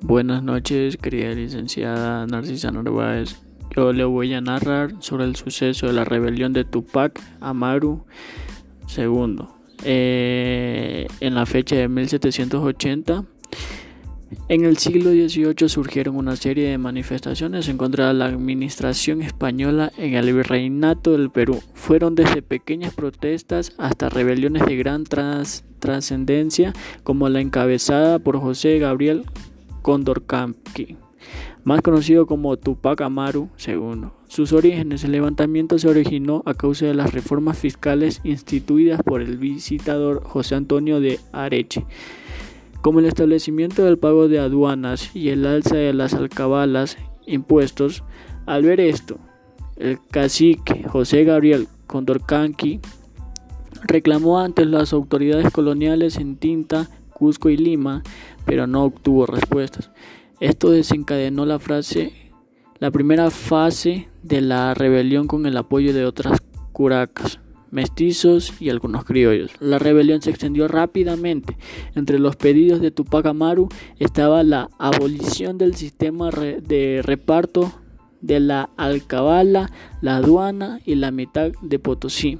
Buenas noches, querida licenciada Narcisa Narváez. Yo le voy a narrar sobre el suceso de la rebelión de Tupac Amaru II. Eh, en la fecha de 1780, en el siglo XVIII surgieron una serie de manifestaciones en contra de la administración española en el virreinato del Perú. Fueron desde pequeñas protestas hasta rebeliones de gran trascendencia, como la encabezada por José Gabriel Condorcanqui, más conocido como Tupac Amaru II. Sus orígenes, el levantamiento se originó a causa de las reformas fiscales instituidas por el visitador José Antonio de Areche, como el establecimiento del pago de aduanas y el alza de las alcabalas impuestos. Al ver esto, el cacique José Gabriel Condorcanqui reclamó ante las autoridades coloniales en Tinta, Cusco y Lima pero no obtuvo respuestas. Esto desencadenó la frase, la primera fase de la rebelión con el apoyo de otras curacas, mestizos y algunos criollos. La rebelión se extendió rápidamente. Entre los pedidos de Tupac Amaru estaba la abolición del sistema de reparto de la alcabala, la aduana y la mitad de Potosí.